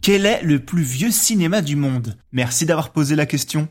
Quel est le plus vieux cinéma du monde? Merci d'avoir posé la question.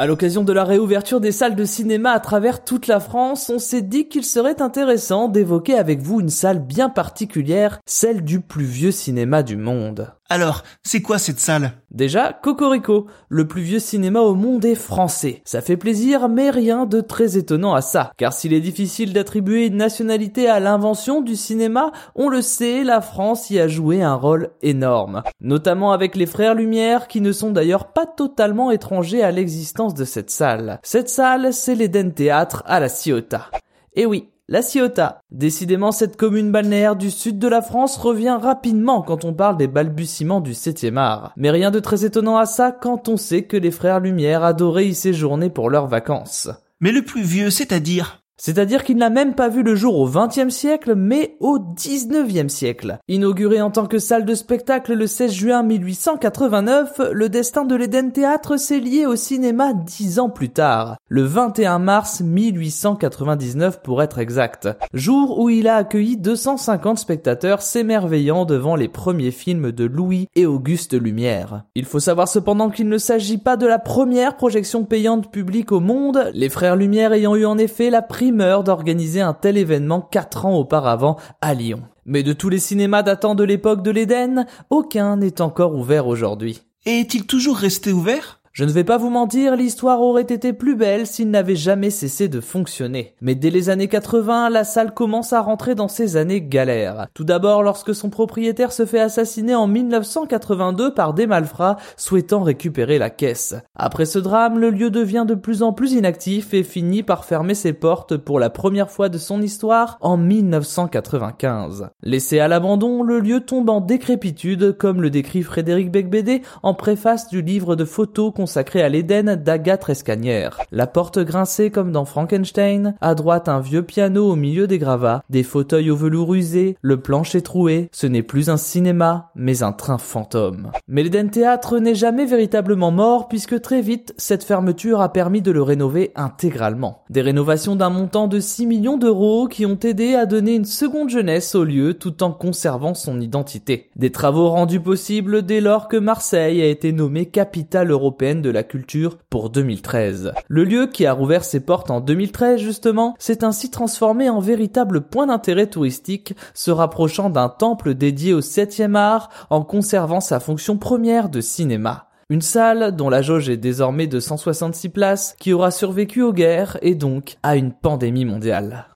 À l'occasion de la réouverture des salles de cinéma à travers toute la France, on s'est dit qu'il serait intéressant d'évoquer avec vous une salle bien particulière, celle du plus vieux cinéma du monde. Alors, c'est quoi cette salle? Déjà, Cocorico, le plus vieux cinéma au monde est français. Ça fait plaisir, mais rien de très étonnant à ça. Car s'il est difficile d'attribuer une nationalité à l'invention du cinéma, on le sait, la France y a joué un rôle énorme. Notamment avec les frères Lumière, qui ne sont d'ailleurs pas totalement étrangers à l'existence de cette salle. Cette salle, c'est l'Eden Théâtre à la Ciotat. Et oui, la Ciotat. Décidément, cette commune balnéaire du sud de la France revient rapidement quand on parle des balbutiements du 7e art. Mais rien de très étonnant à ça quand on sait que les frères Lumière adoraient y séjourner pour leurs vacances. Mais le plus vieux, c'est-à-dire? C'est-à-dire qu'il n'a même pas vu le jour au XXe siècle, mais au XIXe siècle. Inauguré en tant que salle de spectacle le 16 juin 1889, le destin de l'Eden Théâtre s'est lié au cinéma dix ans plus tard, le 21 mars 1899 pour être exact, jour où il a accueilli 250 spectateurs s'émerveillant devant les premiers films de Louis et Auguste Lumière. Il faut savoir cependant qu'il ne s'agit pas de la première projection payante publique au monde, les frères Lumière ayant eu en effet la d'organiser un tel événement quatre ans auparavant à Lyon. Mais de tous les cinémas datant de l'époque de l'Éden, aucun n'est encore ouvert aujourd'hui. Et est-il toujours resté ouvert? Je ne vais pas vous mentir, l'histoire aurait été plus belle s'il n'avait jamais cessé de fonctionner. Mais dès les années 80, la salle commence à rentrer dans ses années galères. Tout d'abord lorsque son propriétaire se fait assassiner en 1982 par des malfrats souhaitant récupérer la caisse. Après ce drame, le lieu devient de plus en plus inactif et finit par fermer ses portes pour la première fois de son histoire en 1995. Laissé à l'abandon, le lieu tombe en décrépitude comme le décrit Frédéric Becbédé en préface du livre de photos consacré à l'Éden d'Agathe Escanière. La porte grinçait comme dans Frankenstein, à droite un vieux piano au milieu des gravats, des fauteuils au velours usé, le plancher troué, ce n'est plus un cinéma, mais un train fantôme. Mais l'Éden Théâtre n'est jamais véritablement mort puisque très vite, cette fermeture a permis de le rénover intégralement. Des rénovations d'un montant de 6 millions d'euros qui ont aidé à donner une seconde jeunesse au lieu tout en conservant son identité. Des travaux rendus possibles dès lors que Marseille a été nommée capitale de la culture pour 2013. Le lieu qui a rouvert ses portes en 2013 justement, s'est ainsi transformé en véritable point d'intérêt touristique, se rapprochant d'un temple dédié au 7e art en conservant sa fonction première de cinéma. Une salle dont la jauge est désormais de 166 places, qui aura survécu aux guerres et donc à une pandémie mondiale.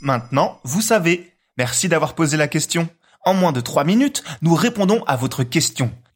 Maintenant, vous savez. Merci d'avoir posé la question. En moins de 3 minutes, nous répondons à votre question.